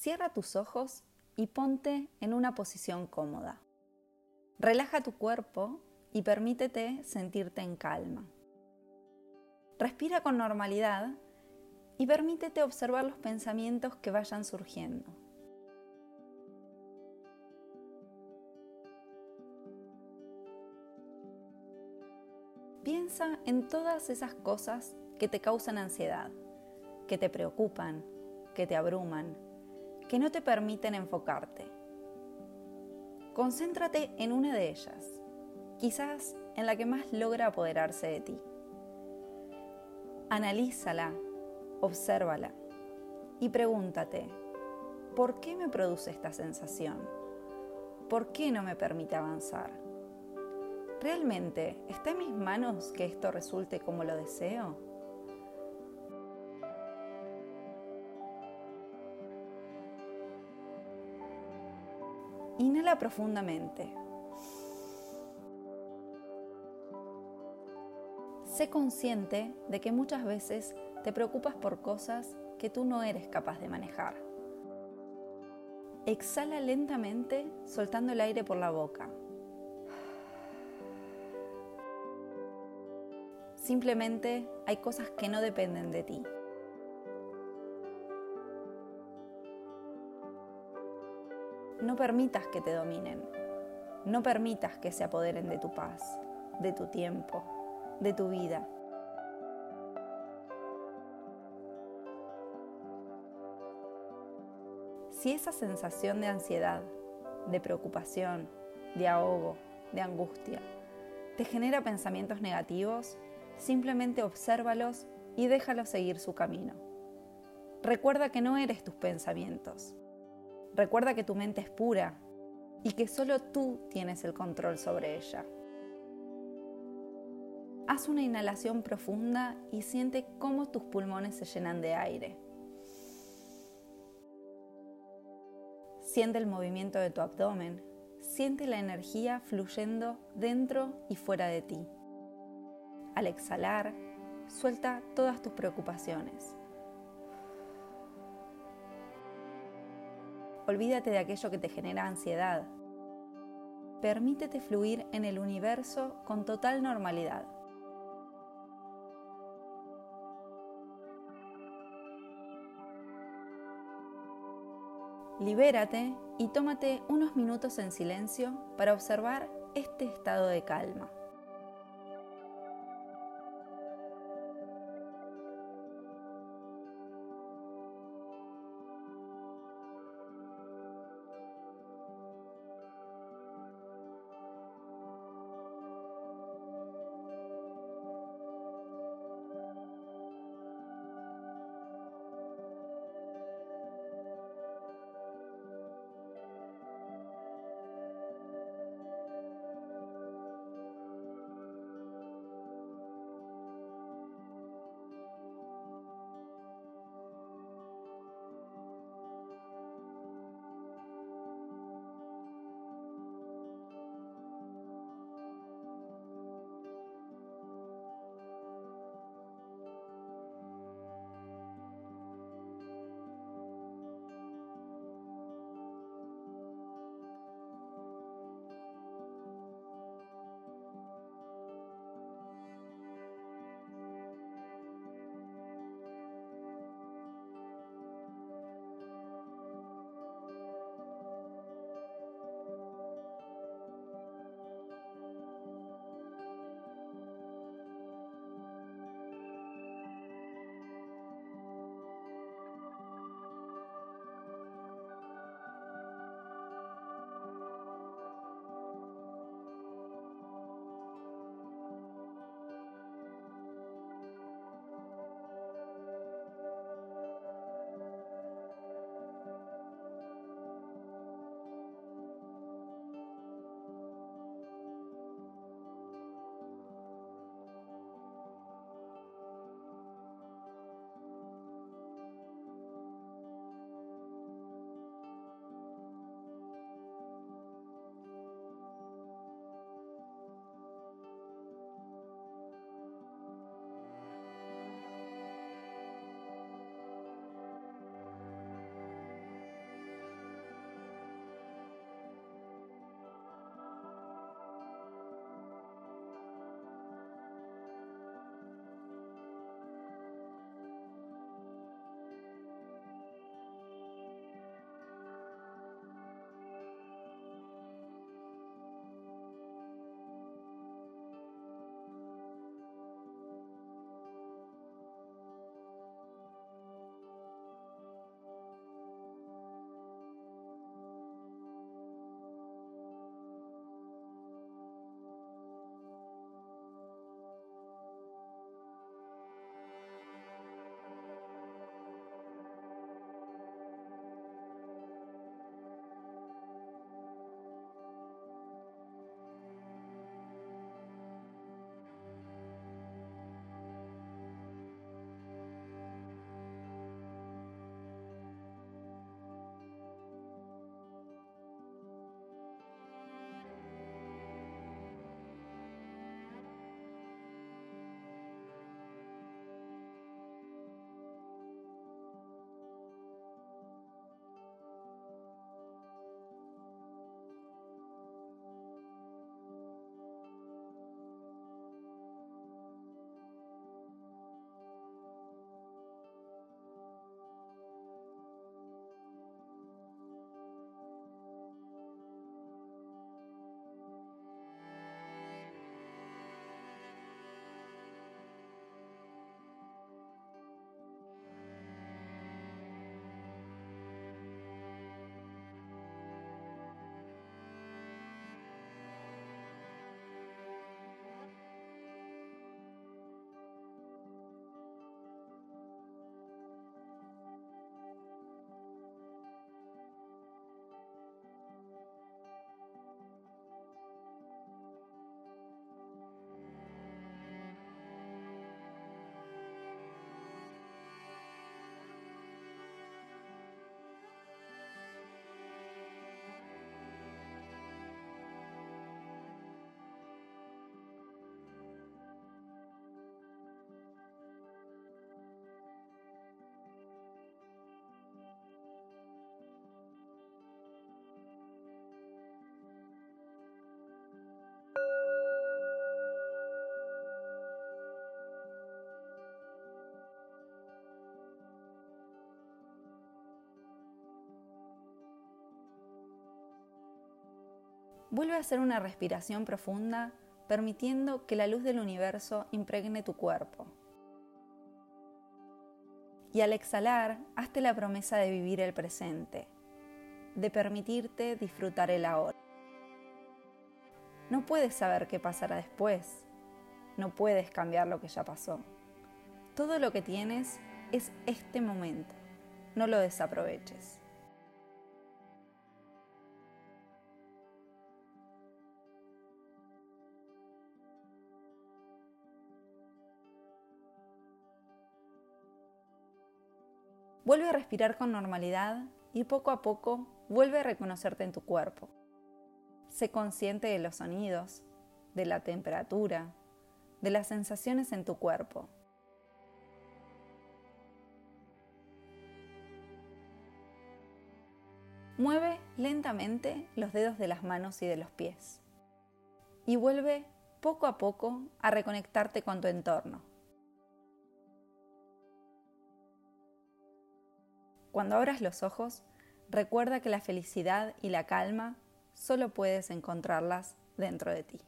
Cierra tus ojos y ponte en una posición cómoda. Relaja tu cuerpo y permítete sentirte en calma. Respira con normalidad y permítete observar los pensamientos que vayan surgiendo. Piensa en todas esas cosas que te causan ansiedad, que te preocupan, que te abruman, que no te permiten enfocarte. Concéntrate en una de ellas, quizás en la que más logra apoderarse de ti. Analízala, obsérvala y pregúntate, ¿por qué me produce esta sensación? ¿Por qué no me permite avanzar? ¿Realmente está en mis manos que esto resulte como lo deseo? Inhala profundamente. Sé consciente de que muchas veces te preocupas por cosas que tú no eres capaz de manejar. Exhala lentamente soltando el aire por la boca. Simplemente hay cosas que no dependen de ti. No permitas que te dominen. No permitas que se apoderen de tu paz, de tu tiempo, de tu vida. Si esa sensación de ansiedad, de preocupación, de ahogo, de angustia, te genera pensamientos negativos, simplemente obsérvalos y déjalos seguir su camino. Recuerda que no eres tus pensamientos. Recuerda que tu mente es pura y que solo tú tienes el control sobre ella. Haz una inhalación profunda y siente cómo tus pulmones se llenan de aire. Siente el movimiento de tu abdomen, siente la energía fluyendo dentro y fuera de ti. Al exhalar, suelta todas tus preocupaciones. Olvídate de aquello que te genera ansiedad. Permítete fluir en el universo con total normalidad. Libérate y tómate unos minutos en silencio para observar este estado de calma. Vuelve a hacer una respiración profunda, permitiendo que la luz del universo impregne tu cuerpo. Y al exhalar, hazte la promesa de vivir el presente, de permitirte disfrutar el ahora. No puedes saber qué pasará después, no puedes cambiar lo que ya pasó. Todo lo que tienes es este momento, no lo desaproveches. Vuelve a respirar con normalidad y poco a poco vuelve a reconocerte en tu cuerpo. Sé consciente de los sonidos, de la temperatura, de las sensaciones en tu cuerpo. Mueve lentamente los dedos de las manos y de los pies y vuelve poco a poco a reconectarte con tu entorno. Cuando abras los ojos, recuerda que la felicidad y la calma solo puedes encontrarlas dentro de ti.